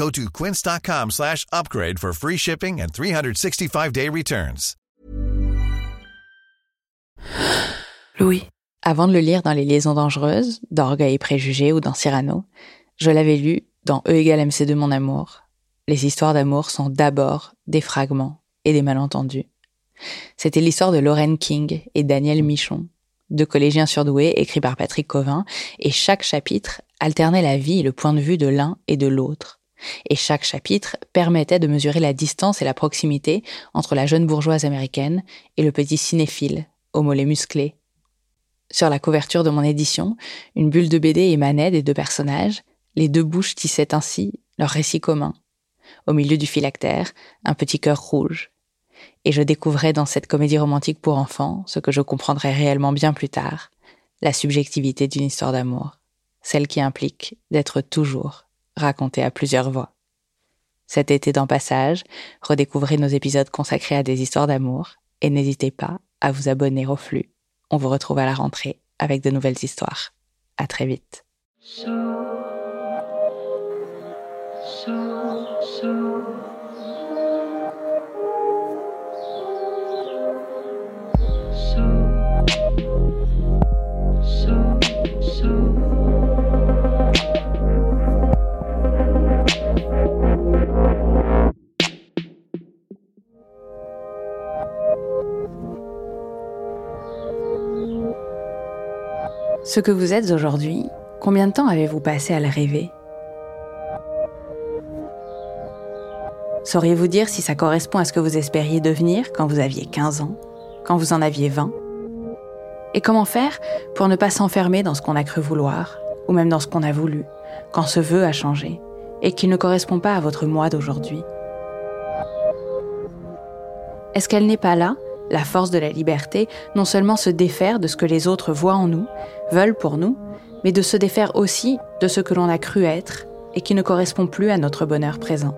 Go to quince.com slash upgrade for free shipping and 365-day returns. Louis. Avant de le lire dans Les Liaisons dangereuses, d'Orgueil et préjugés ou dans Cyrano, je l'avais lu dans E égale MC2 mon amour. Les histoires d'amour sont d'abord des fragments et des malentendus. C'était l'histoire de Lorraine King et Daniel Michon, deux collégiens surdoués écrits par Patrick Covin, et chaque chapitre alternait la vie et le point de vue de l'un et de l'autre. Et chaque chapitre permettait de mesurer la distance et la proximité entre la jeune bourgeoise américaine et le petit cinéphile, au mollet musclé. Sur la couverture de mon édition, une bulle de BD émanait des deux personnages, les deux bouches tissaient ainsi leur récit commun. Au milieu du phylactère, un petit cœur rouge et je découvrais dans cette comédie romantique pour enfants ce que je comprendrais réellement bien plus tard, la subjectivité d'une histoire d'amour, celle qui implique d'être toujours racontée à plusieurs voix. Cet été dans Passage, redécouvrez nos épisodes consacrés à des histoires d'amour et n'hésitez pas à vous abonner au flux. On vous retrouve à la rentrée avec de nouvelles histoires. À très vite. Ce que vous êtes aujourd'hui, combien de temps avez-vous passé à le rêver? Sauriez-vous dire si ça correspond à ce que vous espériez devenir quand vous aviez 15 ans, quand vous en aviez 20 Et comment faire pour ne pas s'enfermer dans ce qu'on a cru vouloir, ou même dans ce qu'on a voulu, quand ce vœu a changé, et qu'il ne correspond pas à votre moi d'aujourd'hui? Est-ce qu'elle n'est pas là la force de la liberté, non seulement se défaire de ce que les autres voient en nous, veulent pour nous, mais de se défaire aussi de ce que l'on a cru être et qui ne correspond plus à notre bonheur présent.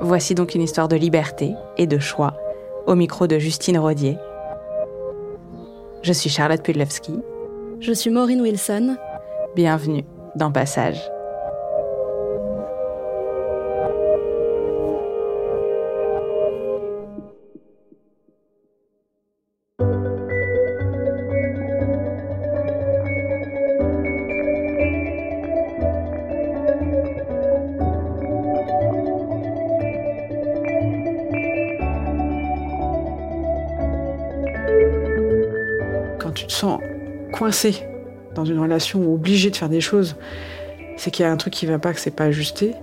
Voici donc une histoire de liberté et de choix, au micro de Justine Rodier. Je suis Charlotte Pudlewski. Je suis Maureen Wilson. Bienvenue dans Passage. Dans une relation obligé de faire des choses, c'est qu'il y a un truc qui va pas, que c'est pas ajusté.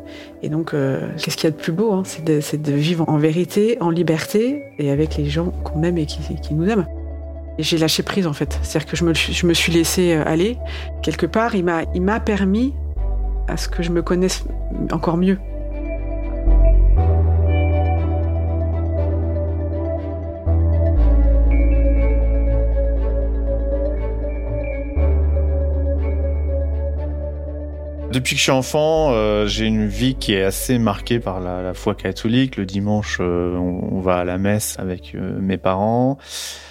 Et donc, euh, qu'est-ce qu'il y a de plus beau hein c'est, de, vivre en vérité, en liberté, et avec les gens qu'on aime et qui, nous aiment. Et j'ai lâché prise en fait. C'est-à-dire que je me, suis laissé euh, aller. Quelque part, il m'a permis à ce que je me connaisse encore mieux. Depuis que je suis enfant, euh, j'ai une vie qui est assez marquée par la, foi catholique. Le dimanche, euh, on, va à la messe avec euh, mes parents.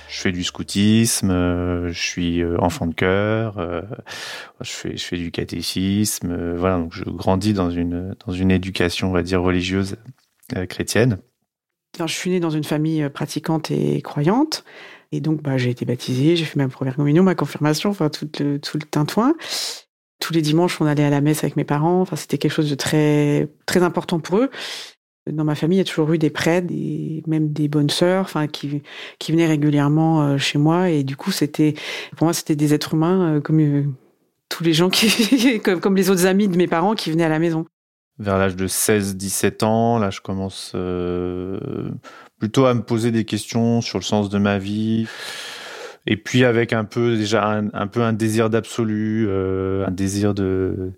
Je fais du scoutisme, je suis enfant de cœur, je fais du catéchisme. voilà, donc je grandis dans une dans une éducation, on va dire religieuse chrétienne. Je suis née dans une famille pratiquante et croyante. Et donc, bah, j'ai été baptisée, j'ai fait ma première communion, ma confirmation, enfin, tout le, tout le tintouin. Tous les dimanches, on allait à la messe avec mes parents. Enfin, c'était quelque chose de très, très important pour eux. Dans ma famille, il y a toujours eu des prêtres, et même des bonnes sœurs, enfin, qui, qui venaient régulièrement euh, chez moi. Et du coup, c'était, pour moi, c'était des êtres humains euh, comme euh, tous les gens qui, comme, comme, les autres amis de mes parents qui venaient à la maison. Vers l'âge de 16-17 ans, là, je commence plutôt à me poser des questions sur le sens de ma vie. Et puis avec un peu déjà un, peu un désir d'absolu, un désir de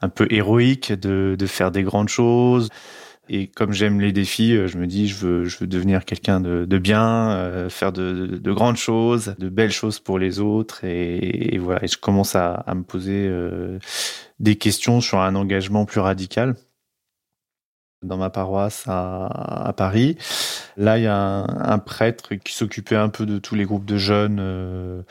un peu héroïque de, de faire des grandes choses. Et comme j'aime les défis, euh, je me dis je veux je veux devenir quelqu'un de, de, bien, euh, faire de, de, grandes choses, de belles choses pour les autres. Et, et voilà, et je commence à, à me poser euh, des questions sur un engagement plus radical dans ma paroisse à, Paris. Là, il y a un, prêtre qui s'occupait un peu de tous les groupes de jeunes. Euh,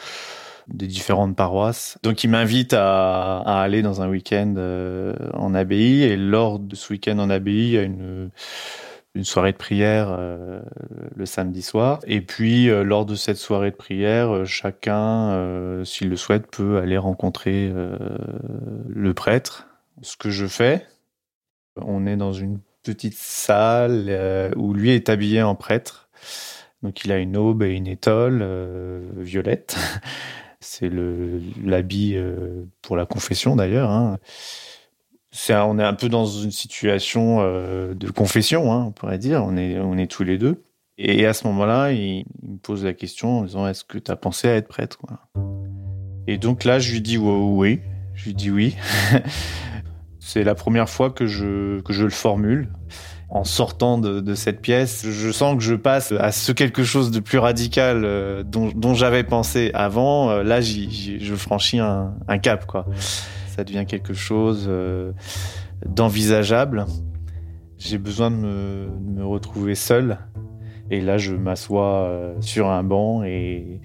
des différentes paroisses. Donc il m'invite à, aller dans un week-end euh, en abbaye et lors de ce week-end en abbaye, il y a une soirée de prière euh, le samedi soir. Et puis, lors de cette soirée de prière, chacun, s'il le souhaite, peut aller rencontrer le prêtre. Ce que je fais, on est dans une petite salle où lui est habillé en prêtre. Donc, il a une aube et une étole violette. C'est l'habit euh, pour la confession d'ailleurs. Hein. On est un peu dans une situation euh, de confession, hein, on pourrait dire. On est, tous les deux. Et à ce moment-là, il, il, me pose la question en disant Est-ce que tu as pensé à être prêtre Et donc là, je lui dis oui. Je lui dis oui. C'est la première fois que je, que je le formule en sortant de, cette pièce, je sens que je passe à ce quelque chose de plus radical euh, dont, dont j'avais pensé avant. Euh, là, je franchis un, un, cap, quoi. Ça devient quelque chose euh, d'envisageable. J'ai besoin de me, de me, retrouver seul. Et là, je m'assois sur un banc et,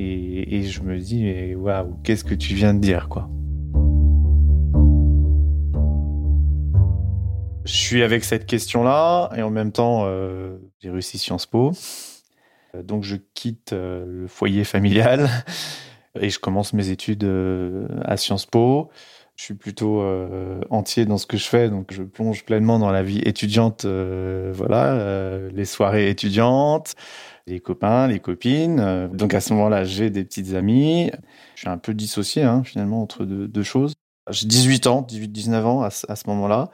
et, et je me dis, waouh, qu'est-ce que tu viens de dire, quoi. Je suis avec cette question-là et en même temps, euh, j'ai réussi Sciences Po. Euh, donc je quitte euh, le foyer familial et je commence mes études à Sciences Po. Je suis plutôt entier dans ce que je fais, donc je plonge pleinement dans la vie étudiante. Voilà, les soirées étudiantes, les copains, les copines. Donc à ce moment-là, j'ai des petites amies. Je suis un peu dissocié hein, finalement entre deux, choses. J'ai 18 ans, 18-19 ans à ce moment-là.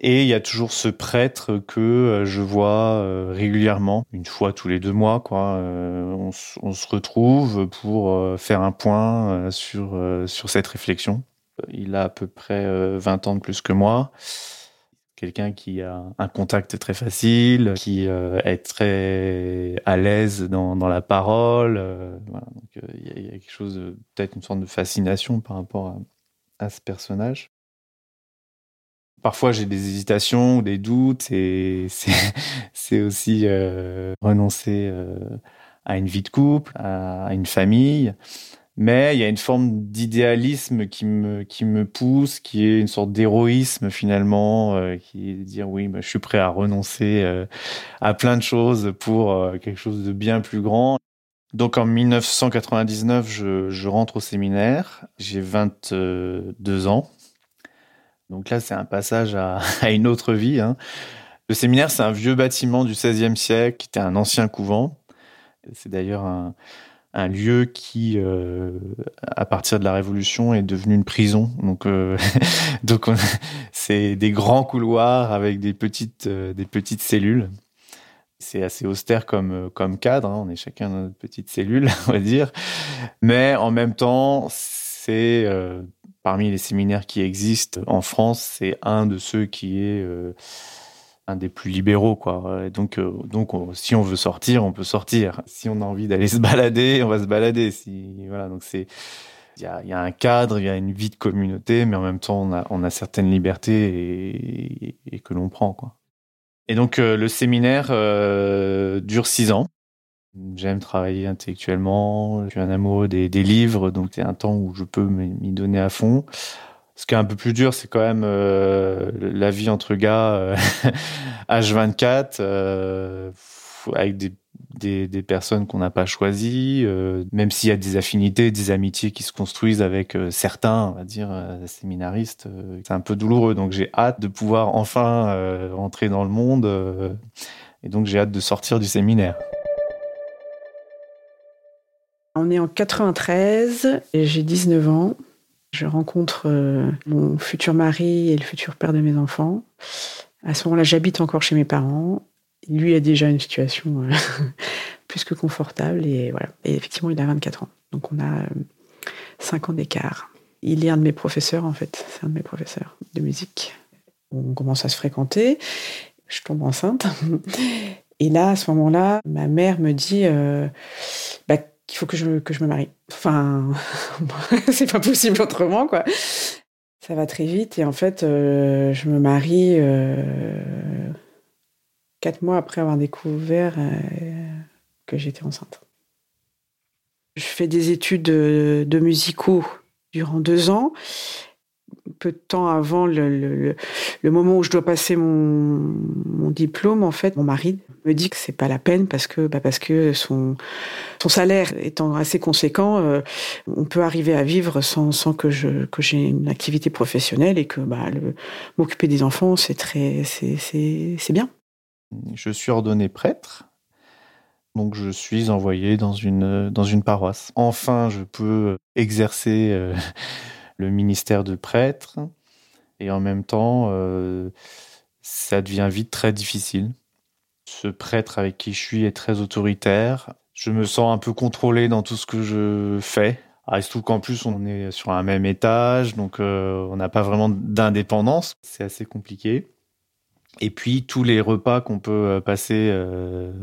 Et il y a toujours ce prêtre que euh, je vois euh, régulièrement, une fois tous les deux mois. Euh, on, se retrouve pour faire un point sur, sur cette réflexion. Il a à peu près 20 ans de plus que moi. Quelqu'un qui a un contact très facile, qui est très à l'aise dans, dans la parole. Voilà. Donc il y, a quelque chose, peut-être une sorte de fascination par rapport à ce personnage. Parfois, j'ai des hésitations ou des doutes et c'est aussi euh, renoncer euh, à une vie de couple, à une famille. Mais il y a une forme d'idéalisme qui me, qui me pousse, qui est une sorte d'héroïsme finalement, euh, qui est de dire oui, bah, je suis prêt à renoncer à plein de choses pour quelque chose de bien plus grand. Donc en 1999, je, je rentre au séminaire, j'ai 22 ans. Donc là, c'est un passage à, à, une autre vie. Hein. Le séminaire, c'est un vieux bâtiment du XVIe siècle, qui était un ancien couvent. C'est d'ailleurs un, un, lieu qui, euh, à partir de la Révolution, est devenu une prison. Donc, euh, donc c'est des grands couloirs avec des petites, euh, des petites cellules. C'est assez austère comme, comme cadre. Hein. On est chacun dans notre petite cellule, on va dire. Mais en même temps, c'est euh, parmi les séminaires qui existent en France, c'est un de ceux qui est euh, un des plus libéraux, quoi. Donc, euh, donc, on, si on veut sortir, on peut sortir. Si on a envie d'aller se balader, on va se balader. Si voilà, donc c'est il y a, un cadre, il y a une vie de communauté, mais en même temps, on a, on a certaines libertés et, que l'on prend, quoi. Et donc, euh, le séminaire dure six ans. J'aime travailler intellectuellement, je suis un amoureux des, livres, donc c'est un temps où je peux m'y donner à fond. Ce qui est un peu plus dur, c'est quand même euh, la vie entre gars euh, H24, euh, avec des, des, personnes qu'on n'a pas choisies, euh, même s'il y a des affinités, des amitiés qui se construisent avec certains, on va dire, séminaristes, c'est un peu douloureux. Donc j'ai hâte de pouvoir enfin rentrer dans le monde et donc j'ai hâte de sortir du séminaire. On est en 93 et j'ai 19 ans. Je rencontre mon futur mari et le futur père de mes enfants. À ce moment-là, j'habite encore chez mes parents lui a déjà une situation euh, plus que confortable et voilà. Et effectivement, il a 24 ans. Donc on a 5 euh, ans d'écart. Il est un de mes professeurs en fait, c'est un de mes professeurs de musique. On commence à se fréquenter, je tombe enceinte. Et là, à ce moment-là, ma mère me dit euh, bah, qu'il faut que je, que je me marie. Enfin, c'est pas possible autrement, quoi. Ça va très vite et en fait, je me marie quatre mois après avoir découvert euh, que j'étais enceinte. Je fais des études de, musicaux durant deux ans. Peu de temps avant le, moment où je dois passer mon, diplôme, en fait, mon mari me dit que c'est pas la peine parce que bah parce que son son salaire étant assez conséquent, euh, on peut arriver à vivre sans, sans que je que j'ai une activité professionnelle et que bah m'occuper des enfants c'est très c'est bien. Je suis ordonné prêtre, donc je suis envoyé dans une, dans une paroisse. Enfin, je peux exercer euh, le ministère de prêtre, et en même temps, euh, ça devient vite très difficile. Ce prêtre avec qui je suis est très autoritaire. Je me sens un peu contrôlé dans tout ce que je fais. Ah, il se trouve qu'en plus, on est sur un même étage, donc euh, on n'a pas vraiment d'indépendance. C'est assez compliqué. Et puis tous les repas qu'on peut euh, passer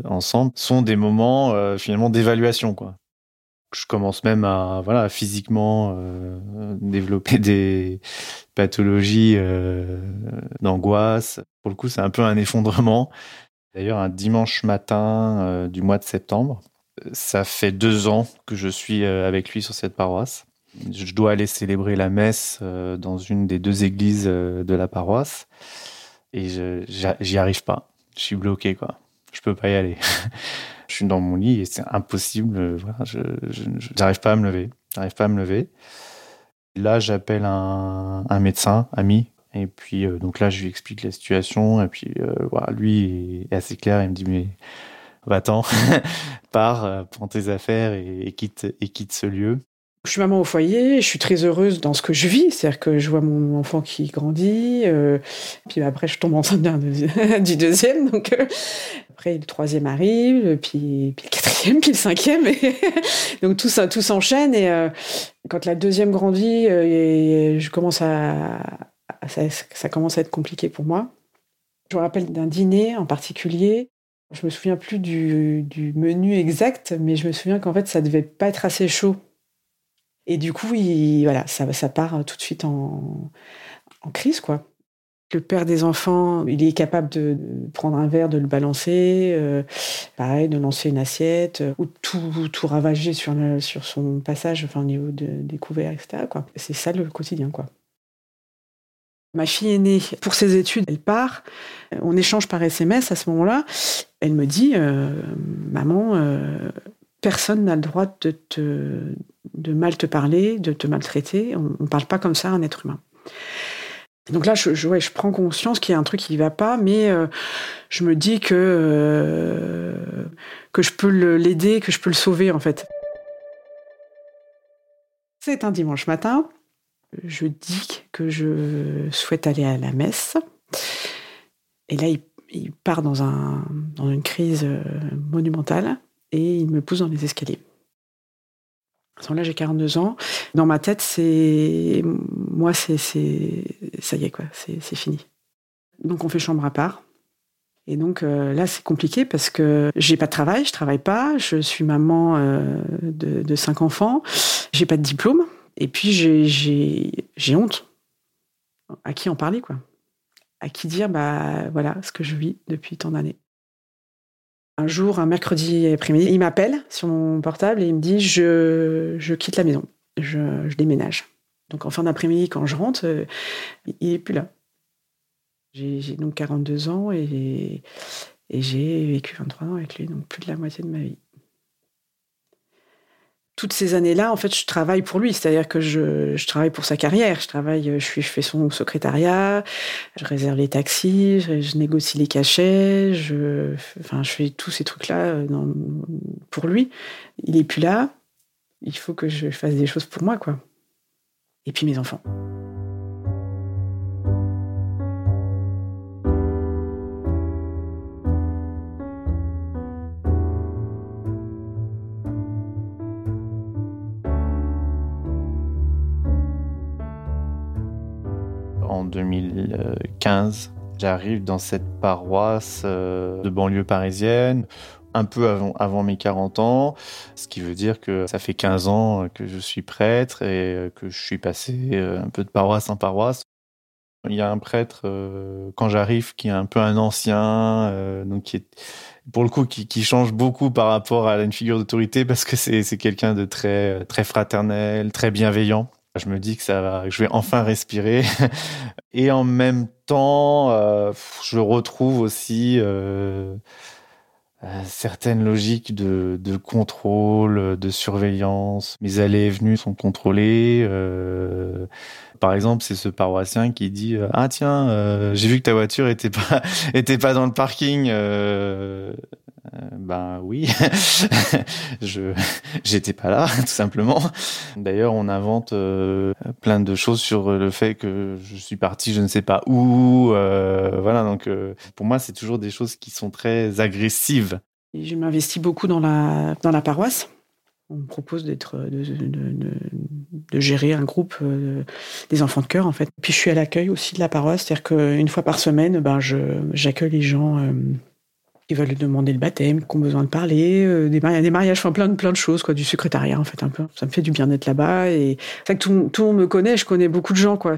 ensemble sont des moments finalement d'évaluation quoi. Je commence même à voilà physiquement développer des pathologies d'angoisse. Pour le coup, c'est un peu un effondrement. D'ailleurs, un dimanche matin du mois de septembre, ça fait deux ans que je suis avec lui sur cette paroisse. Je dois aller célébrer la messe dans une des deux églises de la paroisse et j'y arrive pas. Je suis bloqué, quoi. Je peux pas y aller. je suis dans mon lit et c'est impossible. Voilà, je n'arrive pas à me lever. J'arrive pas à me lever. Là, j'appelle un, médecin ami. Et puis, euh, donc là, je lui explique la situation. Et puis, euh, voilà, lui est assez clair. Il me dit, mais va-t'en, pars, euh, prends tes affaires et, quitte, et quitte ce lieu. Je suis maman au foyer, je suis très heureuse dans ce que je vis, c'est-à-dire que je vois mon enfant qui grandit, euh, puis après je tombe enceinte du deuxième, donc euh, après le troisième arrive, puis, puis, le quatrième, puis le cinquième, donc tout ça, tout s'enchaîne et euh, quand la deuxième grandit, je commence à, ça, ça, commence à être compliqué pour moi. Je me rappelle d'un dîner en particulier. Je me souviens plus du, du menu exact, mais je me souviens qu'en fait ça devait pas être assez chaud et du coup, il, voilà, ça, part tout de suite en, crise, quoi. Le père des enfants, il est capable de prendre un verre, de le balancer, euh, pareil, de lancer une assiette, euh, ou tout, tout ravager sur, sur son passage, enfin au niveau de, des couverts, etc. C'est ça le quotidien, quoi. Ma fille est née pour ses études, elle part. On échange par SMS à ce moment-là. Elle me dit, euh, maman, personne n'a le droit de te, de mal te parler, de te maltraiter. On ne parle pas comme ça à un être humain. Donc là, je, je, je prends conscience qu'il y a un truc qui ne va pas, mais euh, je me dis que, euh, que je peux l'aider, que je peux le sauver en fait. C'est un dimanche matin. Je dis que je souhaite aller à la messe. Et là, il, part dans, un, dans une crise euh, monumentale et il me pousse dans les escaliers. Là, j'ai 42 ans. Dans ma tête, c'est. Moi, c'est. Ça y est, quoi. C'est fini. Donc, on fait chambre à part. Et donc, euh, là, c'est compliqué parce que j'ai pas de travail, je travaille pas, je suis maman euh, de, cinq enfants, j'ai pas de diplôme. Et puis, j'ai honte. À qui en parler, quoi? À qui dire, bah, voilà ce que je vis depuis tant d'années. Un jour, un mercredi après-midi, il m'appelle sur mon portable et il me dit je, quitte la maison, je, déménage. Donc en fin d'après-midi, quand je rentre, euh, il n'est plus là. J'ai donc 42 ans Et j'ai vécu 23 ans avec lui, donc plus de la moitié de ma vie toutes ces années-là, en fait, je travaille pour lui. C'est-à-dire que je, travaille pour sa carrière. Je travaille, je, suis, je fais son secrétariat, je réserve les taxis, je, négocie les cachets, je, enfin, je fais tous ces trucs-là euh, pour lui. Il est plus là. Il faut que je fasse des choses pour moi, quoi. Et puis mes enfants. En 2015. J'arrive dans cette paroisse euh, de banlieue parisienne un peu avant, avant, mes 40 ans, ce qui veut dire que ça fait 15 ans que je suis prêtre et que je suis passé euh, un peu de paroisse en paroisse. Il y a un prêtre euh, quand j'arrive qui est un peu un ancien, donc qui est pour le coup qui, qui, change beaucoup par rapport à une figure d'autorité parce que c'est quelqu'un de très très fraternel, très bienveillant. Je me dis que ça va, que je vais enfin respirer. Et en même temps, euh, je retrouve aussi euh, certaines logiques de, de, contrôle, de surveillance. Mes allées et venues sont contrôlées. Euh, par exemple, c'est ce paroissien qui dit ah tiens, j'ai vu que ta voiture était pas était pas dans le parking. Euh, ben oui, je j'étais pas là tout simplement. D'ailleurs, on invente euh, plein de choses sur le fait que je suis parti, je ne sais pas où. Euh, voilà, donc pour moi, c'est toujours des choses qui sont très agressives. Je m'investis beaucoup dans la dans la paroisse. On me propose d'être de, gérer un groupe des enfants de cœur en fait. Puis je suis à l'accueil aussi de la paroisse, c'est-à-dire qu'une fois par semaine, ben je j'accueille les gens qui veulent demander le baptême, qui ont besoin de parler, euh, des, mariages, des mariages, enfin plein de, plein de choses, quoi, du secrétariat en fait un peu. Ça me fait du bien d'être là-bas et c'est que tout, tout le monde me connaît, je connais beaucoup de gens, quoi.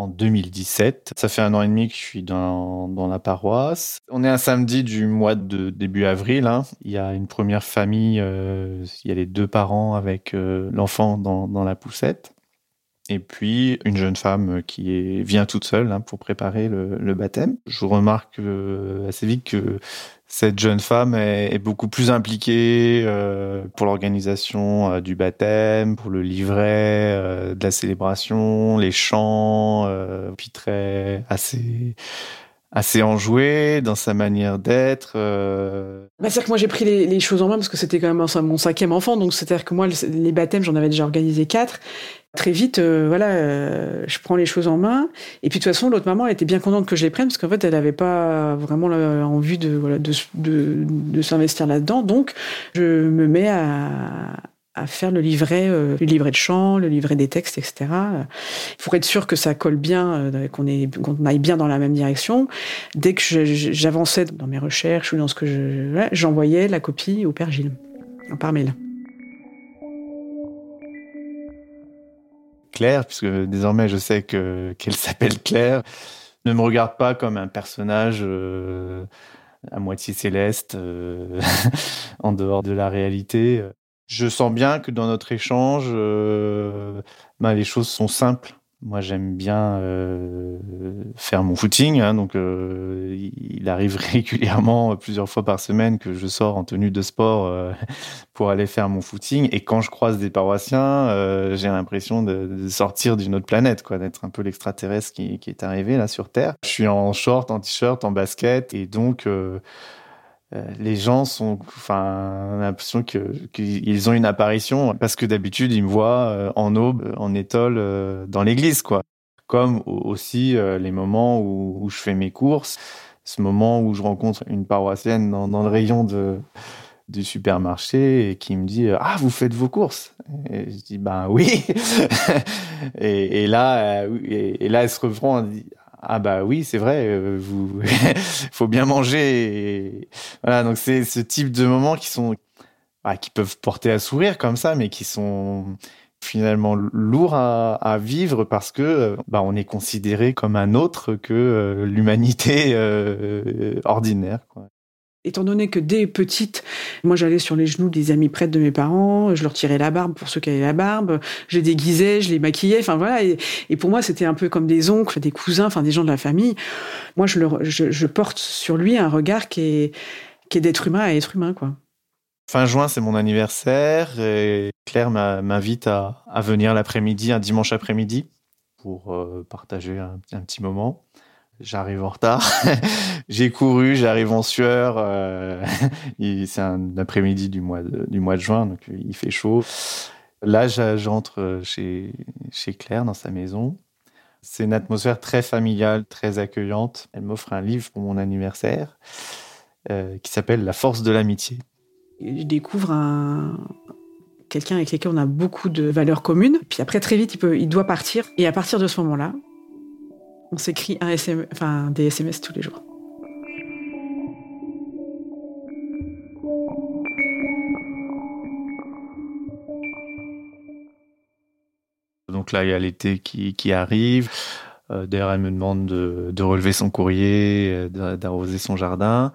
En 2017, ça fait un an et demi que je suis dans, dans la paroisse. On est un samedi du mois de début avril. Hein. Il y a une première famille, euh, il y a les deux parents avec euh, l'enfant dans, dans la poussette et puis une jeune femme qui est, vient toute seule hein, pour préparer le, baptême. Je remarque euh, assez vite que cette jeune femme est, beaucoup plus impliquée euh, pour l'organisation euh, du baptême, pour le livret euh, de la célébration, les chants, euh, puis très assez assez enjoué dans sa manière d'être. Euh... Bah, c'est-à-dire que moi j'ai pris les, choses en main parce que c'était quand même mon cinquième enfant, donc c'est-à-dire que moi les baptêmes j'en avais déjà organisé quatre Très vite, euh, voilà, euh, je prends les choses en main. Et puis de toute façon, l'autre maman, elle était bien contente que je les prenne parce qu'en fait, elle n'avait pas vraiment envie de, voilà, de, s'investir là-dedans. Donc, je me mets à, à faire le livret, euh, le livret de chant, le livret des textes, etc. Pour être sûr que ça colle bien, euh, qu'on aille bien dans la même direction. Dès que j'avançais dans mes recherches ou dans ce que je, j'envoyais la copie au père Gilles par mail. Claire, puisque désormais je sais que qu'elle s'appelle Claire, ne me regarde pas comme un personnage euh, à moitié céleste, euh, en dehors de la réalité. Je sens bien que dans notre échange, euh, ben, les choses sont simples moi, j'aime bien euh, faire mon footing, hein, donc euh, il arrive régulièrement, plusieurs fois par semaine, que je sors en tenue de sport euh, pour aller faire mon footing. Et quand je croise des paroissiens, euh, j'ai l'impression de, sortir d'une autre planète, quoi, d'être un peu l'extraterrestre qui, qui, est arrivé là sur Terre. Je suis en short, en t-shirt, en basket, et donc euh, euh, les gens sont, enfin, l'impression qu'ils ont une apparition parce que d'habitude ils me voient euh, en aube, euh, en étole dans l'église, quoi. Comme aussi les moments où, je fais mes courses, ce moment où je rencontre une paroissienne dans, dans le rayon de du supermarché et qui me dit ah vous faites vos courses et je dis ben oui et, là et, là elle se reprend ah bah oui, c'est vrai, euh, vous faut bien manger. Voilà, donc c'est ce type de moments qui sont bah, qui peuvent porter à sourire comme ça, mais qui sont finalement lourds à, à vivre parce que bah, on est considéré comme un autre que euh, l'humanité euh, ordinaire. Quoi. Étant donné que dès petite, moi j'allais sur les genoux des amis prêtres de mes parents, je leur tirais la barbe pour ceux qui avaient la barbe, je les déguisais, je les maquillais, enfin voilà. Et, pour moi c'était un peu comme des oncles, des cousins, enfin des gens de la famille. Moi je, je, porte sur lui un regard qui est, d'être humain à être humain, quoi. Fin juin, c'est mon anniversaire et Claire m'invite à, venir l'après-midi, un dimanche après-midi, pour euh, partager un petit moment j'arrive en retard. j'ai couru, j'arrive en sueur. Euh, c'est un après-midi du mois de, juin, donc il fait chaud. Là, j'entre chez chez Claire dans sa maison. C'est une atmosphère très familiale, très accueillante. Elle m'offre un livre pour mon anniversaire euh, qui s'appelle La force de l'amitié. Je découvre un, quelqu'un avec lequel on a beaucoup de valeurs communes. Puis après, très vite, il doit partir. Et à partir de ce moment-là, on s'écrit un SM, enfin, des SMS tous les jours. Donc là, il y a l'été qui, arrive. Euh, d'ailleurs, elle me demande de, relever son courrier, euh, d'arroser son jardin.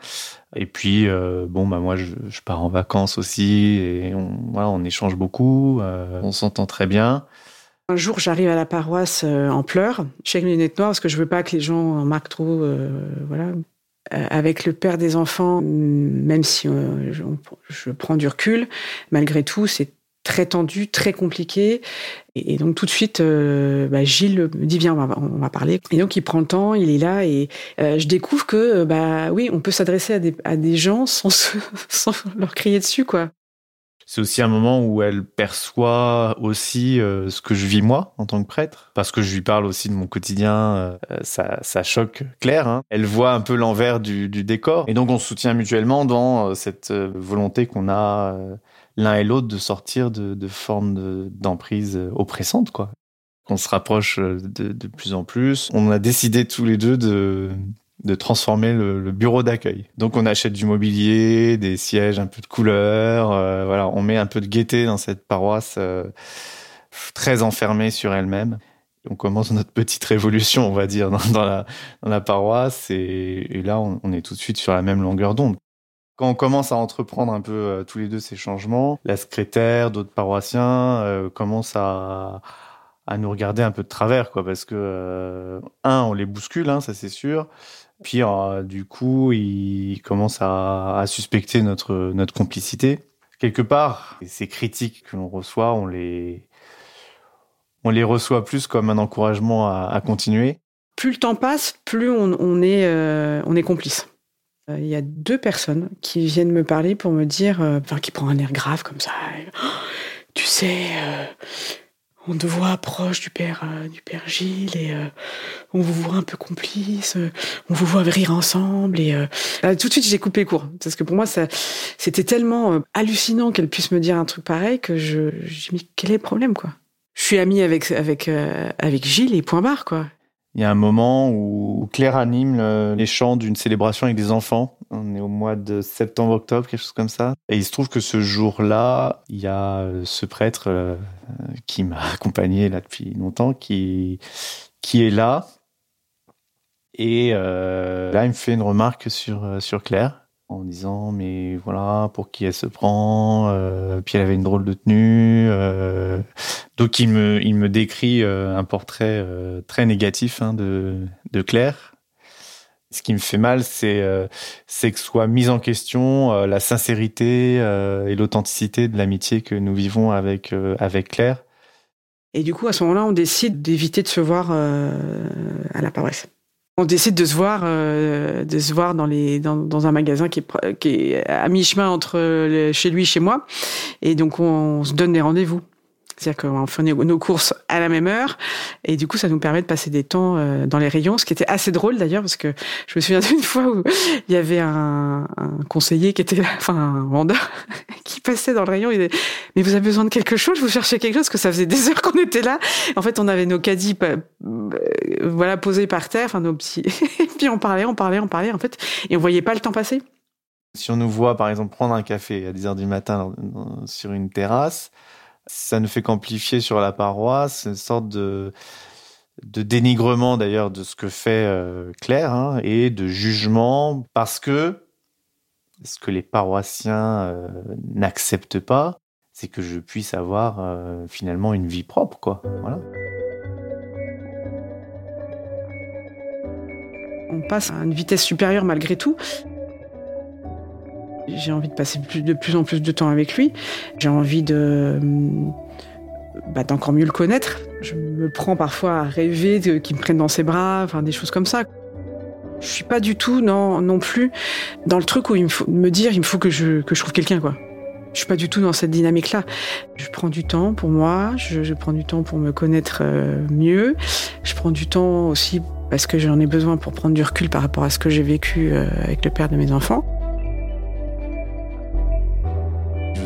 Et puis, euh, bon, bah moi, je, pars en vacances aussi, et on, voilà, on échange beaucoup, on s'entend très bien. Un jour, j'arrive à la paroisse euh, en pleurs. Je suis avec mes lunettes noires parce que je veux pas que les gens en marquent trop. Euh, voilà. Euh, avec le père des enfants, même si je, prends du recul, malgré tout, c'est très tendu, très compliqué. Et, donc tout de suite, bah, Gilles me dit viens, on va, on va, parler. Et donc il prend le temps, il est là et je découvre que bah oui, on peut s'adresser à des, à des gens sans, sans leur crier dessus quoi c'est aussi un moment où elle perçoit aussi euh, ce que je vis moi en tant que prêtre, parce que je lui parle aussi de mon quotidien. Euh, ça, ça, choque Claire. Hein. Elle voit un peu l'envers du, décor, et donc on se soutient mutuellement dans euh, cette volonté qu'on a l'un et l'autre de sortir de, de formes d'emprise oppressantes, quoi. On se rapproche de, de plus en plus. On a décidé tous les deux de de transformer le, bureau d'accueil. Donc on achète du mobilier, des sièges, un peu de couleur, euh, voilà, on met un peu de gaieté dans cette paroisse euh, très enfermée sur elle-même. On commence notre petite révolution, on va dire, dans, la, paroisse, et, là on, est tout de suite sur la même longueur d'onde. Quand on commence à entreprendre un peu euh, tous les deux ces changements, la secrétaire, d'autres paroissiens commencent à à nous regarder un peu de travers, quoi, parce que un, on les bouscule, hein, ça c'est sûr, puis euh, du coup, il commence à, suspecter notre notre complicité. Quelque part, ces critiques que l'on reçoit, on les on les reçoit plus comme un encouragement à, continuer. Plus le temps passe, plus on, est euh, on est complice. Euh, il y a deux personnes qui viennent me parler pour me dire, enfin qui prend un air grave comme ça. tu sais, on te voit proche du père, euh, du père Gilles et euh, on vous voit un peu complice, euh, on vous voit rire ensemble et tout de suite j'ai coupé court parce que pour moi c'était tellement hallucinant qu'elle puisse me dire un truc pareil que je j'ai mis quel est le problème quoi? Je suis amie avec avec avec Gilles et point barre quoi. Il y a un moment où Claire anime les chants d'une célébration avec des enfants. On est au mois de septembre-octobre, quelque chose comme ça. Et il se trouve que ce jour-là, il y a euh, ce prêtre euh, qui m'a accompagné là depuis longtemps, qui qui est là. Et euh, là, il me fait une remarque sur sur Claire en disant mais voilà pour qui elle se prend puis elle avait une drôle de tenue donc il me il me décrit un portrait très négatif hein, de de Claire ce qui me fait mal c'est euh, que soit mise en question la sincérité et l'authenticité de l'amitié que nous vivons avec avec Claire. Et du coup à ce moment-là on décide d'éviter de se voir à la paroisse on décide de se voir, euh, de se voir dans un magasin qui est, à mi chemin entre chez lui et chez moi, et donc on, on se donne des rendez-vous. C'est-à-dire qu'on fait nos courses à la même heure et du coup ça nous permet de passer des temps euh, dans les rayons, ce qui était assez drôle d'ailleurs parce que je me souviens d'une fois où il y avait un, conseiller qui était, enfin un vendeur qui passait dans le rayon. Il disait mais vous avez besoin de quelque chose? Vous cherchez quelque chose Parce que ça faisait des heures qu'on était là. En fait on avait nos caddies, euh, voilà posés par terre, enfin nos petits. et puis on parlait, on parlait, on parlait en fait et on voyait pas le temps passer. Si on nous voit par exemple prendre un café à 10 heures du matin sur une terrasse ça ne fait qu'amplifier sur la paroisse une sorte de dénigrement d'ailleurs de ce que fait euh, Claire hein, et de jugement parce que ce que les paroissiens n'acceptent pas, c'est que je puisse avoir finalement une vie propre, quoi. Voilà. On passe à une vitesse supérieure malgré tout. J'ai envie de passer de plus en plus de temps avec lui. J'ai envie de bah, d'encore mieux le connaître. Je me prends parfois à rêver qu'il me prenne dans ses bras, enfin des choses comme ça. Je suis pas du tout non non plus dans le truc où il me faut me dire il me faut que je que je trouve quelqu'un quoi. Je suis pas du tout dans cette dynamique-là. Je prends du temps pour moi, je, prends du temps pour me connaître euh, mieux. Je prends du temps aussi parce que j'en ai besoin pour prendre du recul par rapport à ce que j'ai vécu euh, avec le père de mes enfants.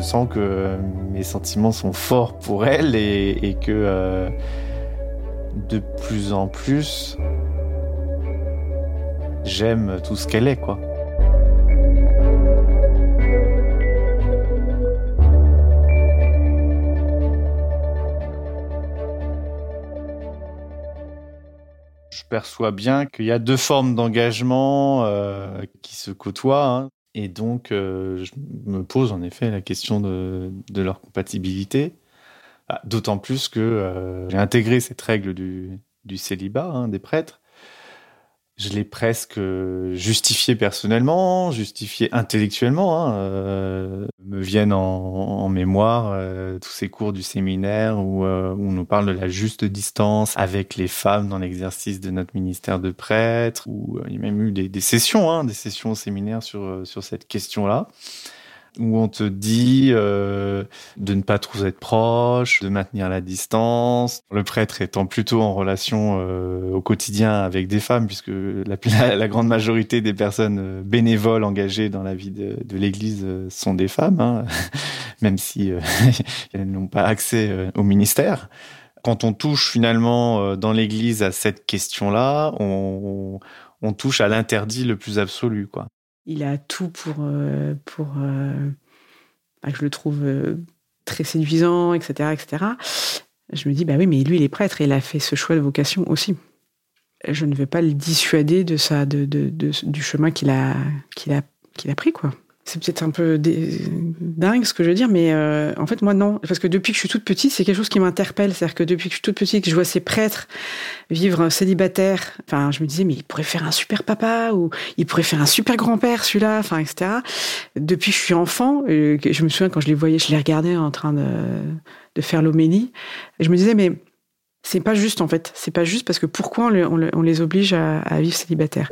Je sens que mes sentiments sont forts pour elle et, que euh, de plus en plus, j'aime tout ce qu'elle est, quoi. Je perçois bien qu'il y a deux formes d'engagement euh, qui se côtoient. Hein. Et donc, euh, je me pose en effet la question de, leur compatibilité. Ah, d'autant plus que euh, j'ai intégré cette règle du, célibat hein, des prêtres je l'ai presque justifié personnellement, justifié intellectuellement. Hein, euh, me viennent en, mémoire euh, tous ces cours du séminaire où, euh, où, on nous parle de la juste distance avec les femmes dans l'exercice de notre ministère de prêtre. Où il y a même eu des, des sessions, hein, des sessions au séminaire sur sur cette question-là où on te dit euh, de ne pas trop être proche, de maintenir la distance. Le prêtre étant plutôt en relation euh, au quotidien avec des femmes, puisque la, la, grande majorité des personnes euh, bénévoles engagées dans la vie de, de l'Église euh, sont des femmes, hein, même si elles n'ont pas accès au ministère. Quand on touche finalement dans l'Église à cette question-là, on, on touche à l'interdit le plus absolu, quoi il a tout pour, euh, pour euh, bah, je le trouve euh, très séduisant, etc., etc. Je me dis, bah oui, mais lui, il est prêtre et il a fait ce choix de vocation aussi. Je ne vais pas le dissuader de ça, de, de, du chemin qu'il a, qu'il a, qu'il a pris, quoi c'est peut-être un peu dingue ce que je veux dire, mais euh, en fait moi non, parce que depuis que je suis toute petite, c'est quelque chose qui m'interpelle, c'est-à-dire que depuis que je suis toute petite, que je vois ces prêtres vivre célibataire, enfin je me disais mais il pourrait faire un super papa ou il pourrait faire un super grand-père celui-là, enfin etc. Depuis que je suis enfant, euh, je me souviens quand je les voyais, je les regardais en train de, faire l'homélie, je me disais mais c'est pas juste en fait, c'est pas juste parce que pourquoi on, les oblige à vivre célibataires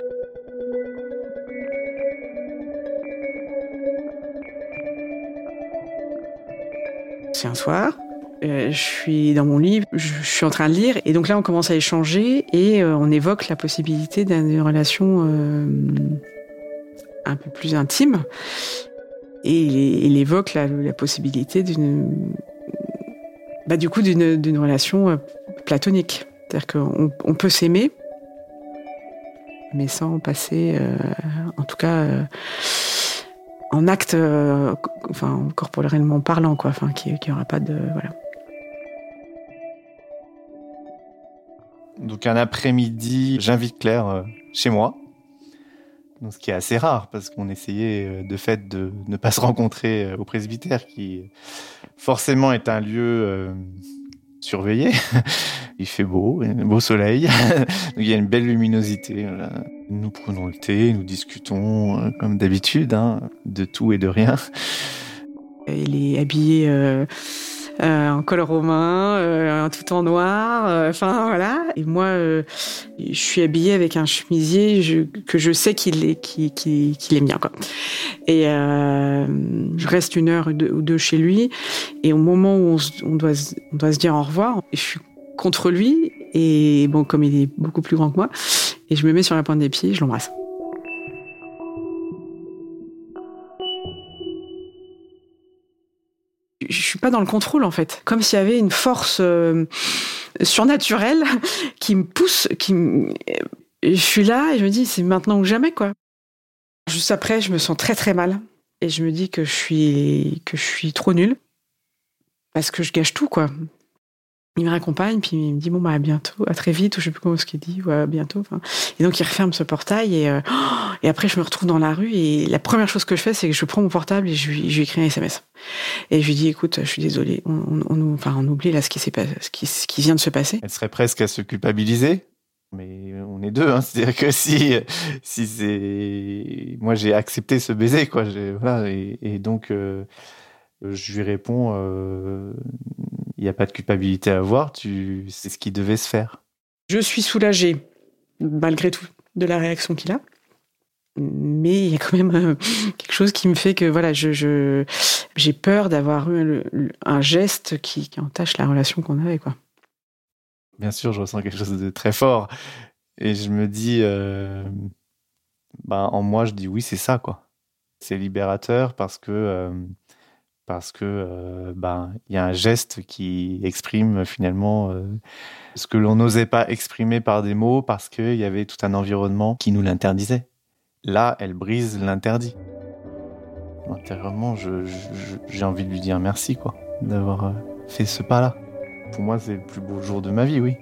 C'est un soir, euh, je suis dans mon lit, je, suis en train de lire, et donc là on commence à échanger et euh, on évoque la possibilité d'une relation euh, un peu plus intime. Et il, évoque la, possibilité d'une, bah, du coup, d'une relation platonique. C'est-à-dire qu'on peut s'aimer, mais sans passer, en tout cas en acte, euh, enfin corporellement parlant, quoi, enfin qui n'y aura pas de voilà. Donc un après-midi, j'invite Claire euh, chez moi, ce qui est assez rare parce qu'on essayait euh, de fait de ne pas se rencontrer au presbytère, qui forcément est un lieu surveillé. Il fait beau, un beau soleil, il y a une belle luminosité. Nous prenons le thé, nous discutons euh, comme d'habitude, hein, de tout et de rien. Il est habillé euh, euh, en col romain, tout en noir, enfin voilà. Et moi, je suis habillée avec un chemisier que je sais qu'il est, qu'il, bien. Quoi. Et je reste une heure ou deux chez lui. Et au moment où on, doit, on doit se dire au revoir, je suis contre lui. Et bon, comme il est beaucoup plus grand que moi, et je me mets sur la pointe des pieds, je l'embrasse. Je suis pas dans le contrôle en fait, comme s'il y avait une force euh, surnaturelle qui me pousse, qui je suis là et je me dis c'est maintenant ou jamais quoi. Juste après, je me sens très très mal et je me dis que je suis que je suis trop nulle parce que je gâche tout quoi. Il me raccompagne, puis il me dit bon bah à bientôt, à très vite, ou je sais plus comment ce qu'il dit, ou à bientôt. Et donc il referme ce portail et, euh, et après je me retrouve dans la rue et la première chose que je fais c'est que je prends mon portable et je lui, je écris un SMS. Et je lui dis écoute, je suis désolé, on, on, oublie là ce qui s'est ce qui, ce qui vient de se passer. Elle serait presque à se culpabiliser. Mais on est deux, hein. c'est-à-dire que si si c'est moi j'ai accepté ce baiser quoi, voilà et, et donc euh, je lui réponds euh, il n'y a pas de culpabilité à avoir, tu, c'est ce qui devait se faire. Je suis soulagée, malgré tout, de la réaction qu'il a. Mais il y a quand même euh, quelque chose qui me fait que voilà, je, j'ai peur d'avoir eu un geste qui, entache la relation qu'on avait. Quoi. Bien sûr, je ressens quelque chose de très fort. Et je me dis, euh, bah, en moi, je dis oui, c'est ça. quoi. C'est libérateur parce que euh, parce que euh, ben il y a un geste qui exprime finalement euh, ce que l'on n'osait pas exprimer par des mots parce qu'il y avait tout un environnement qui nous l'interdisait. Là, elle brise l'interdit. Intérieurement, j'ai envie de lui dire merci quoi, d'avoir euh, fait ce pas-là. Pour moi, c'est le plus beau jour de ma vie, oui.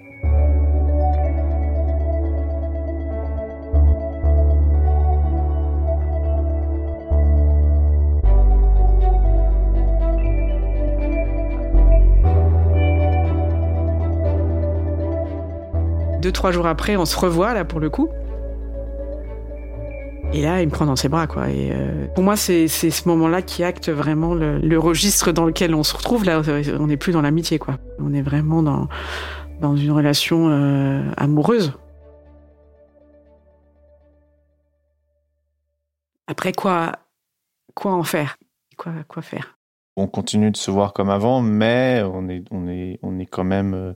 Deux, trois jours après, on se revoit là pour le coup. Et là, il me prend dans ses bras, quoi. Et euh, pour moi, c'est ce moment-là qui acte vraiment le, registre dans lequel on se retrouve. Là, on n'est plus dans l'amitié, quoi. On est vraiment dans, dans une relation euh, amoureuse. Après, quoi, quoi en faire? Quoi, quoi faire? On continue de se voir comme avant, mais on est, on est, on est quand même. Euh,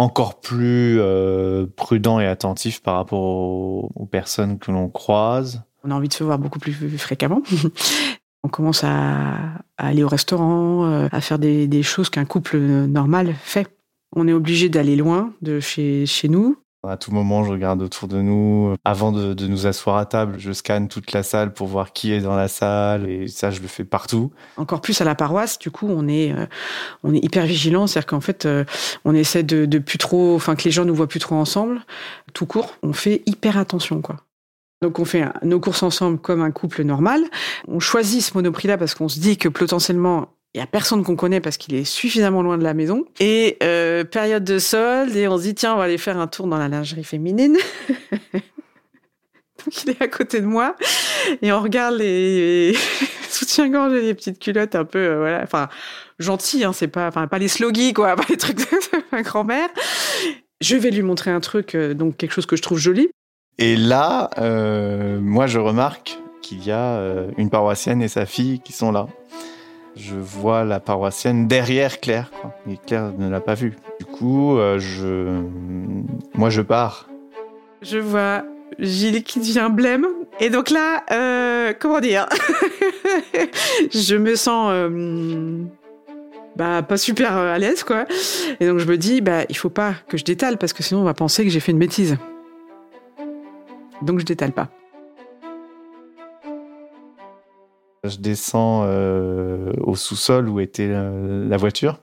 encore plus euh, prudent et attentif par rapport aux, personnes que l'on croise. On a envie de se voir beaucoup plus fréquemment. On commence à, aller au restaurant, euh, à faire des, des choses qu'un couple normal fait. On est obligé d'aller loin de chez, chez nous à tout moment, je regarde autour de nous. Avant de, de, nous asseoir à table, je scanne toute la salle pour voir qui est dans la salle. Et ça, je le fais partout. Encore plus à la paroisse, du coup, on est, euh, on est hyper vigilant. C'est-à-dire qu'en fait, euh, on essaie de, de plus trop, enfin, que les gens nous voient plus trop ensemble. Tout court, on fait hyper attention, quoi. Donc on fait nos courses ensemble comme un couple normal. On choisit ce monoprix-là parce qu'on se dit que potentiellement il y a personne qu'on connaît parce qu'il est suffisamment loin de la maison. Et euh, période de solde, et on se dit, tiens, on va aller faire un tour dans la lingerie féminine. Donc il est à côté de moi, et on regarde les soutiens-gorge et les petites culottes un peu, euh, voilà, enfin, gentil, hein, c'est pas, enfin, pas les sloggy, quoi, pas les trucs de ma grand-mère. Je vais lui montrer un truc, euh, donc quelque chose que je trouve joli. Et là, moi, je remarque qu'il y a une paroissienne et sa fille qui sont là je vois la paroissienne derrière Claire, quoi. Et Claire ne l'a pas vue. Du coup, euh, je, moi, je pars. Je vois Gilles qui devient blême. Et donc là, euh, comment dire? Je me sens euh, bah, pas super à l'aise, quoi. Et donc je me dis, bah, il faut pas que je détale parce que sinon on va penser que j'ai fait une bêtise. Donc je détale pas. Je descends euh, au sous-sol où était la, voiture.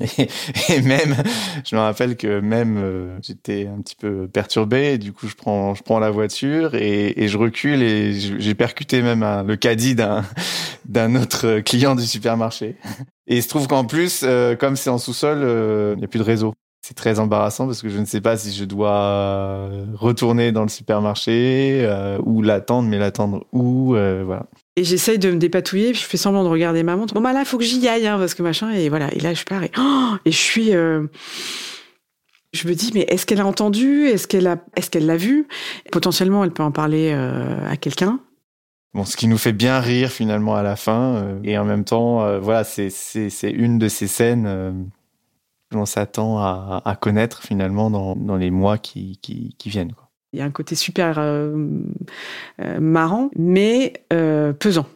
Et, même, je me rappelle que même euh, j'étais un petit peu perturbé. Et du coup, je prends, je prends la voiture et, je recule et j'ai percuté même le caddie d'un d'un autre client du supermarché. Et il se trouve qu'en plus, euh, comme c'est en sous-sol, il n'y a plus de réseau. C'est très embarrassant parce que je ne sais pas si je dois retourner dans le supermarché ou l'attendre, mais l'attendre où, voilà. Et j'essaye de me dépatouiller, puis je fais semblant de regarder ma montre. Bon bah là, faut que j'y aille, hein, parce que machin. Et voilà. Et là, je pars et, oh, et je suis. Euh, je me dis, mais est-ce qu'elle a entendu? Est-ce qu'elle a, est-ce qu'elle l'a vu? Potentiellement, elle peut en parler euh, à quelqu'un. Bon, ce qui nous fait bien rire finalement à la fin, euh, et en même temps, voilà, c'est c'est c'est une de ces scènes l'on s'attend à, à connaître finalement dans dans les mois qui qui, qui viennent. Quoi. Il y a un côté super euh, euh, marrant, mais euh, pesant,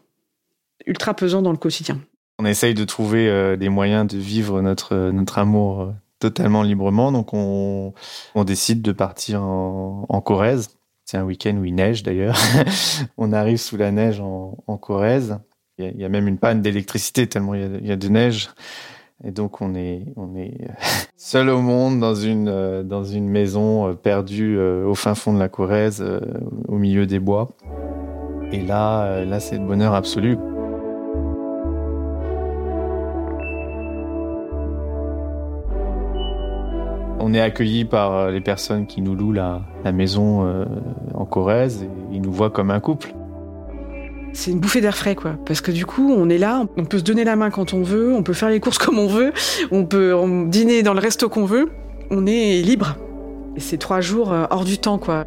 ultra pesant dans le quotidien. On essaye de trouver des moyens de vivre notre, notre amour totalement librement, donc on, on décide de partir en, en Corrèze. C'est un week-end où il neige d'ailleurs. on arrive sous la neige en, en Corrèze. Il y, a, il y, a, même une panne d'électricité tellement il y a, il y a de neige. Et donc on est seul au monde dans une une maison perdue au fin fond de la Corrèze, au milieu des bois. Et là là c'est le bonheur absolu. On est accueilli par les personnes qui nous louent la, la maison en Corrèze et ils nous voient comme un couple c'est une bouffée d'air frais, quoi. Parce que du coup, on est là, on peut se donner la main quand on veut, on peut faire les courses comme on veut, on peut dîner dans le resto qu'on veut. On est libre. Et c'est trois jours euh, hors du temps, quoi.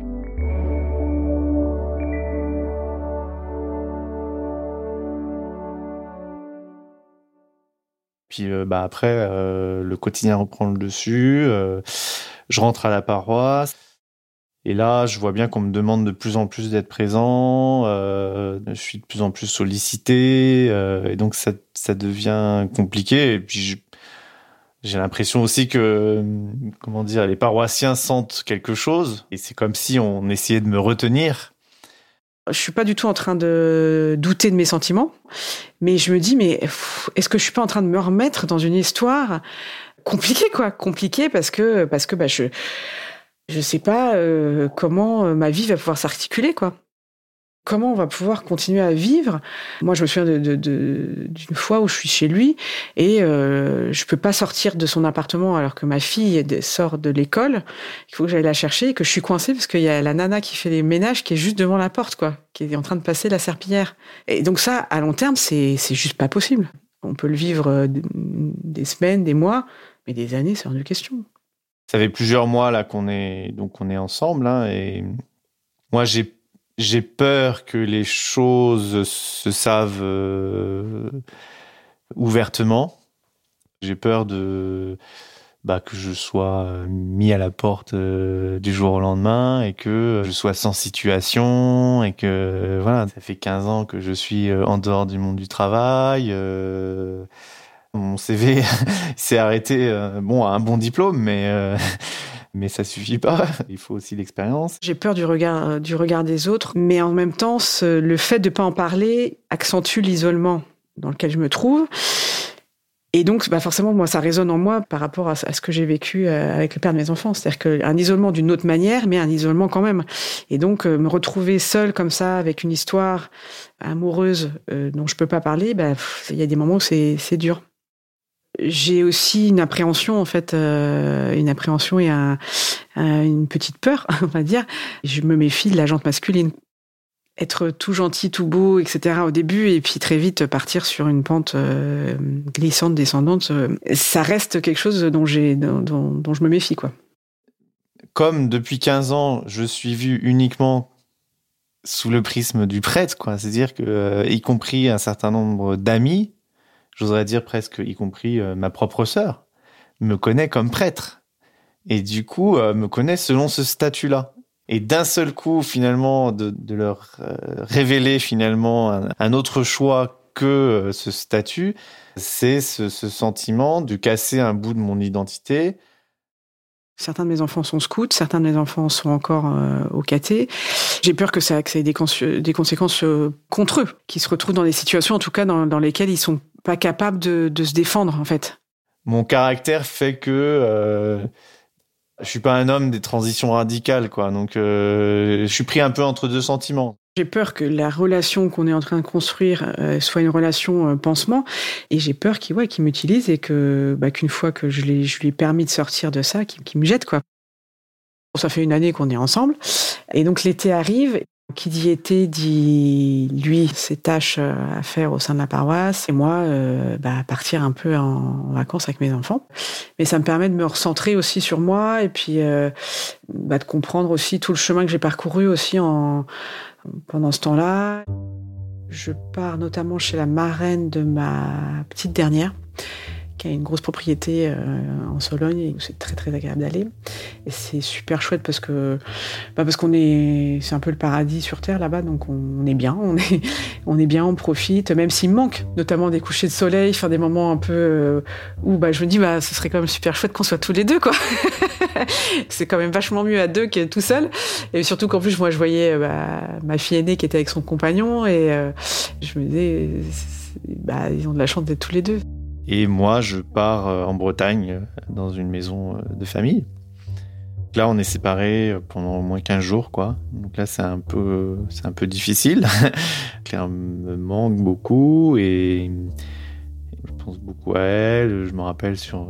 Puis euh, bah après, euh, le quotidien reprend le dessus. je rentre à la paroisse. Et là, je vois bien qu'on me demande de plus en plus d'être présent. Euh, je suis de plus en plus sollicité, euh, et donc ça, ça devient compliqué. Et puis j'ai l'impression aussi que, comment dire, les paroissiens sentent quelque chose, et c'est comme si on essayait de me retenir. Je suis pas du tout en train de douter de mes sentiments, mais je me dis, mais est-ce que je suis pas en train de me remettre dans une histoire compliquée, quoi, compliquée parce que parce que bah je je sais pas euh, comment euh, ma vie va pouvoir s'articuler, quoi. Comment on va pouvoir continuer à vivre? Moi, je me souviens d'une de, d'une fois où je suis chez lui et euh, je peux pas sortir de son appartement alors que ma fille sort de l'école. Il faut que j'aille la chercher et que je suis coincée parce qu'il y a la nana qui fait les ménages qui est juste devant la porte, quoi, qui est en train de passer la serpillière. Et donc ça, à long terme, c'est c'est juste pas possible. On peut le vivre euh, des semaines, des mois, mais des années, c'est hors de question ça fait plusieurs mois là qu'on est donc on est ensemble hein, et moi j'ai j'ai peur que les choses se savent euh, ouvertement. J'ai peur de bah, que je sois mis à la porte euh, du jour au lendemain et que je sois sans situation et que voilà, ça fait 15 ans que je suis euh, en dehors du monde du travail. Mon CV s'est arrêté, euh, bon, à un bon diplôme, mais euh, mais ça suffit pas. Il faut aussi l'expérience. J'ai peur du regard euh, du regard des autres, mais en même temps, le fait de pas en parler accentue l'isolement dans lequel je me trouve. Et donc, bah forcément, moi, ça résonne en moi par rapport à, ce que j'ai vécu avec le père de mes enfants. C'est-à-dire qu'un isolement d'une autre manière, mais un isolement quand même. Et donc, me retrouver seule comme ça, avec une histoire amoureuse dont je peux pas parler, bah, il y a des moments où c'est dur j'ai aussi une appréhension en fait, euh, une appréhension et une petite peur, on va dire. Je me méfie de la jante masculine. Être tout gentil, tout beau, etc. au début, et puis très vite partir sur une pente euh, glissante, descendante, euh, ça reste quelque chose dont, j'ai, dont, je me méfie. quoi. Comme depuis 15 ans, je suis vu uniquement sous le prisme du prêtre, quoi. C'est-à-dire que, y compris un certain nombre d'amis, j'oserais dire presque, y compris euh, ma propre sœur, me connaît comme prêtre. Et du coup, euh, me connaît selon ce statut-là. Et d'un seul coup, finalement, de, leur euh, révéler finalement un, autre choix que ce statut, c'est ce, sentiment de casser un bout de mon identité. Certains de mes enfants sont scouts, certains de mes enfants sont encore au caté. J'ai peur que ça, ait des, conséquences contre eux, qui se retrouvent dans des situations, en tout cas, dans lesquelles ils sont pas capable de, de, se défendre en fait. Mon caractère fait que euh, je suis pas un homme des transitions radicales quoi. Donc euh, je suis pris un peu entre deux sentiments. J'ai peur que la relation qu'on est en train de construire euh, soit une relation euh, pansement, et j'ai peur qu'il ouais, m'utilise et que bah, qu'une fois que je, je lui ai permis de sortir de ça, qu'il me jette quoi. Ça fait une année qu'on est ensemble, et donc l'été arrive. Qui dit été dit lui ses tâches euh, à faire au sein de la paroisse et moi euh, bah, partir un peu en, vacances avec mes enfants. Mais ça me permet de me recentrer aussi sur moi et puis euh, bah, de comprendre aussi tout le chemin que j'ai parcouru aussi en pendant ce temps-là. Je pars notamment chez la marraine de ma petite dernière qui a une grosse propriété euh, en Sologne où c'est très très agréable d'aller. Et c'est super chouette parce que bah parce qu'on est c'est un peu le paradis sur terre là-bas donc on, est bien, on est on est bien, on profite même s'il manque notamment des couchers de soleil, faire des moments un peu euh, où bah je me dis bah ce serait quand même super chouette qu'on soit tous les deux quoi. c'est quand même vachement mieux à deux que tout seul et surtout qu'en plus moi je voyais euh, bah, ma fille aînée qui était avec son compagnon et je me disais bah ils ont de la chance d'être tous les deux. Et moi, je pars en Bretagne dans une maison de famille. Là, on est séparés pendant au moins 15 jours, quoi. Donc là, c'est un peu, c'est un peu difficile. Claire me manque beaucoup et je pense beaucoup à elle. Je me rappelle sur,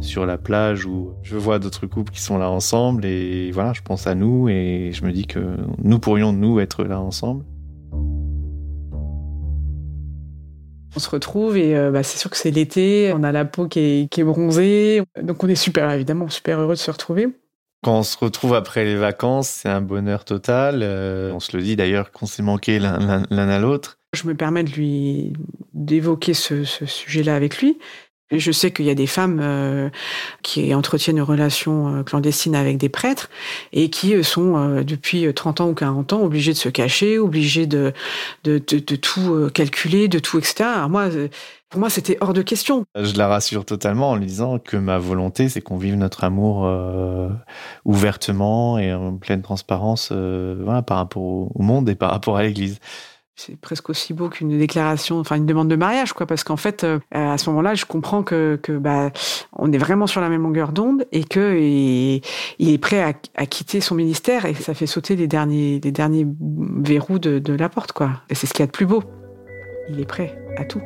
sur la plage où je vois d'autres couples qui sont là ensemble et voilà, je pense à nous et je me dis que nous pourrions, nous, être là ensemble. On se retrouve et euh, bah, c'est sûr que c'est l'été, on a la peau qui est, qui est bronzée, donc on est super, évidemment, super heureux de se retrouver. Quand on se retrouve après les vacances, c'est un bonheur total. Euh, on se le dit d'ailleurs qu'on s'est manqué l'un à l'autre. Je me permets de lui d'évoquer ce, ce sujet-là avec lui. Je sais qu'il y a des femmes euh, qui entretiennent une relation euh, clandestine avec des prêtres et qui euh, sont depuis 30 ans ou 40 ans obligées de se cacher, obligées de, tout calculer, de tout, etc. Alors moi, pour moi, c'était hors de question. Je la rassure totalement en lui disant que ma volonté, c'est qu'on vive notre amour ouvertement et en pleine transparence par rapport au monde et par rapport à l'Église c'est presque aussi beau qu'une déclaration, enfin une demande de mariage, quoi, parce qu'en fait, euh, à ce moment-là, je comprends que, bah, on est vraiment sur la même longueur d'onde et que il, est prêt à, quitter son ministère et ça fait sauter les derniers, les derniers verrous de, de la porte, quoi. Et c'est ce qu'il y a de plus beau. Il est prêt à tout.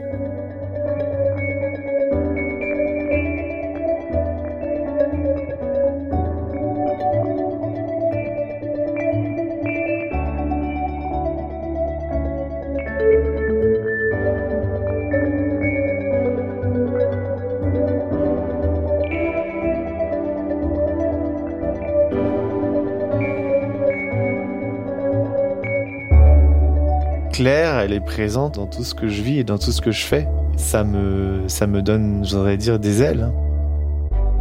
Claire, elle est présente dans tout ce que je vis et dans tout ce que je fais. Ça me, ça me donne, j'aurais dire, des ailes.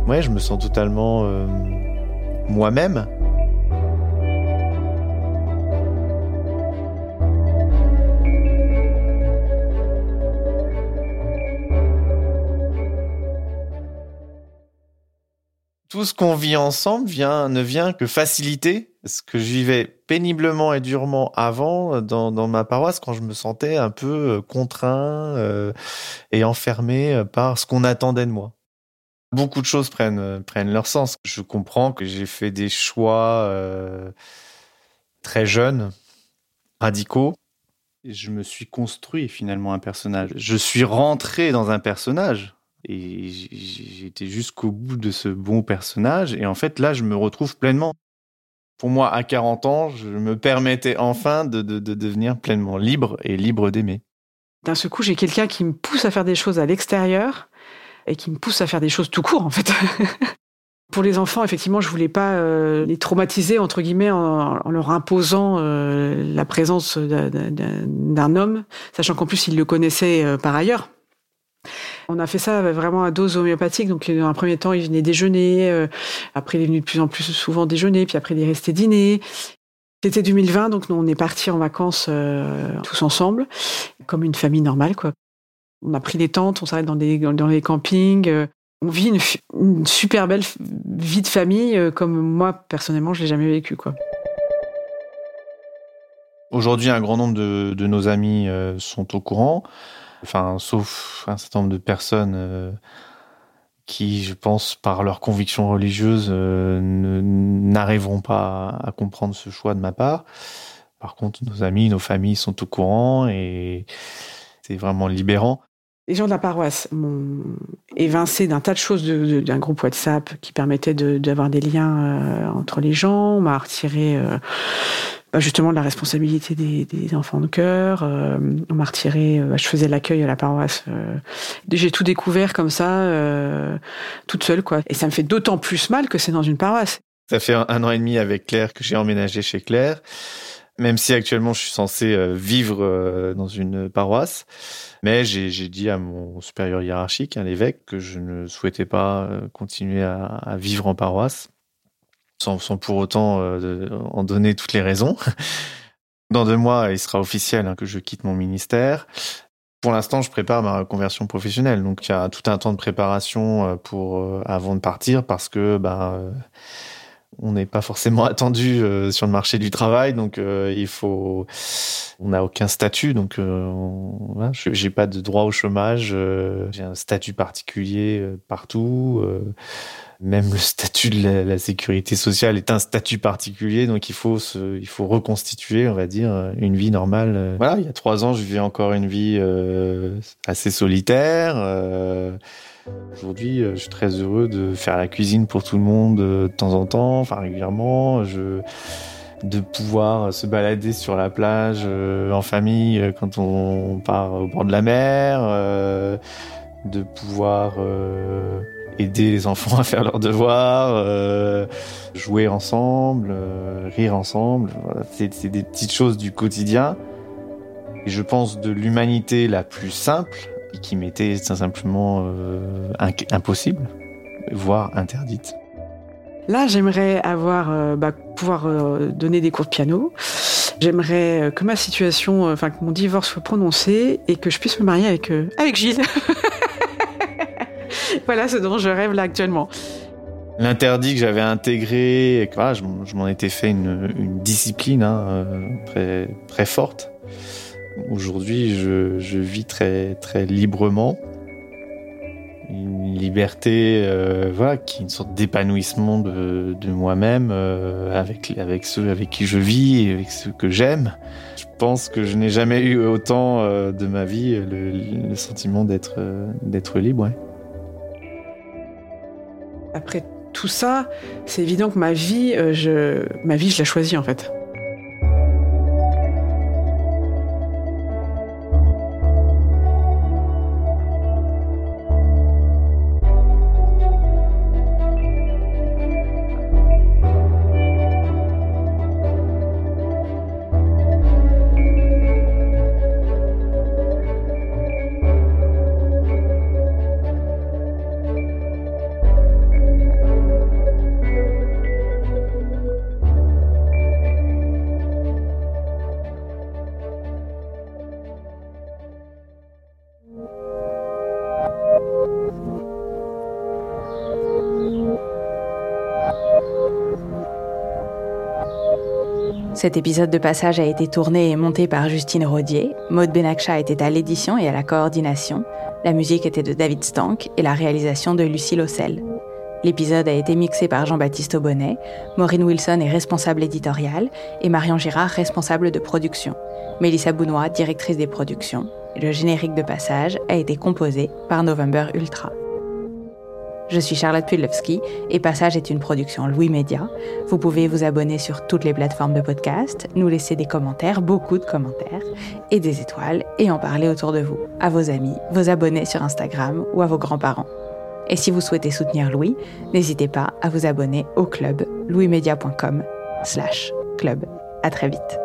Ouais, je me sens totalement euh, moi-même. Tout ce qu'on vit ensemble vient, ne vient que faciliter ce que je vivais péniblement et durement avant dans, dans ma paroisse quand je me sentais un peu euh, contraint euh, et enfermé euh, par ce qu'on attendait de moi. Beaucoup de choses prennent, prennent leur sens. Je comprends que j'ai fait des choix euh, très jeunes, radicaux. Et je me suis construit finalement un personnage. Je suis rentré dans un personnage et été jusqu'au bout de ce bon personnage. Et en fait, là, je me retrouve pleinement pour moi, à 40 ans, je me permettais enfin de, de, de devenir pleinement libre et libre d'aimer. D'un seul coup, j'ai quelqu'un qui me pousse à faire des choses à l'extérieur et qui me pousse à faire des choses tout court, en fait. Pour les enfants, effectivement, je voulais pas euh, les traumatiser entre guillemets en, leur imposant euh, la présence d'un homme, sachant qu'en plus ils le connaissaient euh, par ailleurs. On a fait ça vraiment à dose homéopathique. Donc, dans un premier temps, il venait déjeuner. Euh, après, il est venu de plus en plus souvent déjeuner. Puis après, il est resté dîner. C'était 2020, donc on est partis en vacances euh, tous ensemble, comme une famille normale, quoi. On a pris des tentes, on s'arrête dans dans les campings. Euh, on vit une, super belle vie de famille, comme moi personnellement, je l'ai jamais vécu, quoi. Aujourd'hui, un grand nombre de nos amis sont au courant enfin, sauf un certain nombre de personnes euh, qui, je pense, par leur conviction religieuse, euh, n'arriveront pas à, comprendre ce choix de ma part. Par contre, nos amis, nos familles sont au courant et c'est vraiment libérant. Les gens de la paroisse m'ont évincé d'un tas de choses d'un groupe WhatsApp qui permettait d'avoir des liens euh, entre les gens. On m'a retiré euh, bah, justement de la responsabilité des, enfants de cœur. Euh, on m'a retiré, euh, je faisais l'accueil à la paroisse. Euh, j'ai tout découvert comme ça, toute seule, quoi. Et ça me fait d'autant plus mal que c'est dans une paroisse. Ça fait un, an et demi avec Claire que j'ai emménagé chez Claire, même si actuellement je suis censé vivre dans une paroisse. Mais j'ai dit à mon supérieur hiérarchique, à l'évêque, que je ne souhaitais pas continuer à vivre en paroisse sans, pour autant euh, en donner toutes les raisons. Dans deux mois, il sera officiel hein, que je quitte mon ministère. Pour l'instant, je prépare ma reconversion professionnelle, donc il y a tout un temps de préparation euh, pour euh, avant de partir parce que bah, on n'est pas forcément attendu sur le marché du travail, donc il faut, on n'a aucun statut, donc voilà, j'ai pas de droit au chômage, j'ai un statut particulier partout. Même le statut de la, sécurité sociale est un statut particulier, donc il faut se, il faut reconstituer, on va dire, une vie normale. Voilà, il y a trois ans, je vivais encore une vie assez solitaire. Aujourd'hui, euh, je suis très heureux de faire la cuisine pour tout le monde euh, de temps en temps, enfin régulièrement. Je de pouvoir se balader sur la plage euh, en famille quand on part au bord de la mer, de pouvoir aider les enfants à faire leurs devoirs, jouer ensemble, rire ensemble. C'est des petites choses du quotidien. Et je pense de l'humanité la plus simple, qui m'était simplement euh, impossible, voire interdite. Là, j'aimerais avoir, euh, bah, pouvoir euh, donner des cours de piano. J'aimerais que ma situation, enfin que mon divorce soit prononcé et que je puisse me marier avec avec Gilles. voilà ce dont je rêve là actuellement. L'interdit que j'avais intégré, voilà, je, m'en étais fait une, discipline hein, très très forte. Aujourd'hui, je, vis très très librement. Une liberté, euh, voilà, qui est une sorte d'épanouissement de, moi-même euh, avec avec ceux avec qui je vis et avec ceux que j'aime. Je pense que je n'ai jamais eu autant euh, de ma vie le, sentiment d'être euh, libre. Après tout ça, c'est évident que ma vie, euh, je ma vie, je l'ai choisie en fait. Cet épisode de passage a été tourné et monté par Justine Rodier. Maude Benakcha était à l'édition et à la coordination. La musique était de David Stank et la réalisation de Lucie Lossel. L'épisode a été mixé par Jean-Baptiste Aubonnet. Maureen Wilson est responsable éditoriale et Marion Girard responsable de production. Mélissa Bounois, directrice des productions. Le générique de passage a été composé par November Ultra. Je suis Charlotte Pudlowski et Passage est une production Louis Média. Vous pouvez vous abonner sur toutes les plateformes de podcast, nous laisser des commentaires, beaucoup de commentaires, et des étoiles, et en parler autour de vous, à vos amis, vos abonnés sur Instagram ou à vos grands-parents. Et si vous souhaitez soutenir Louis, n'hésitez pas à vous abonner au club louismedia.com slash club. À très vite.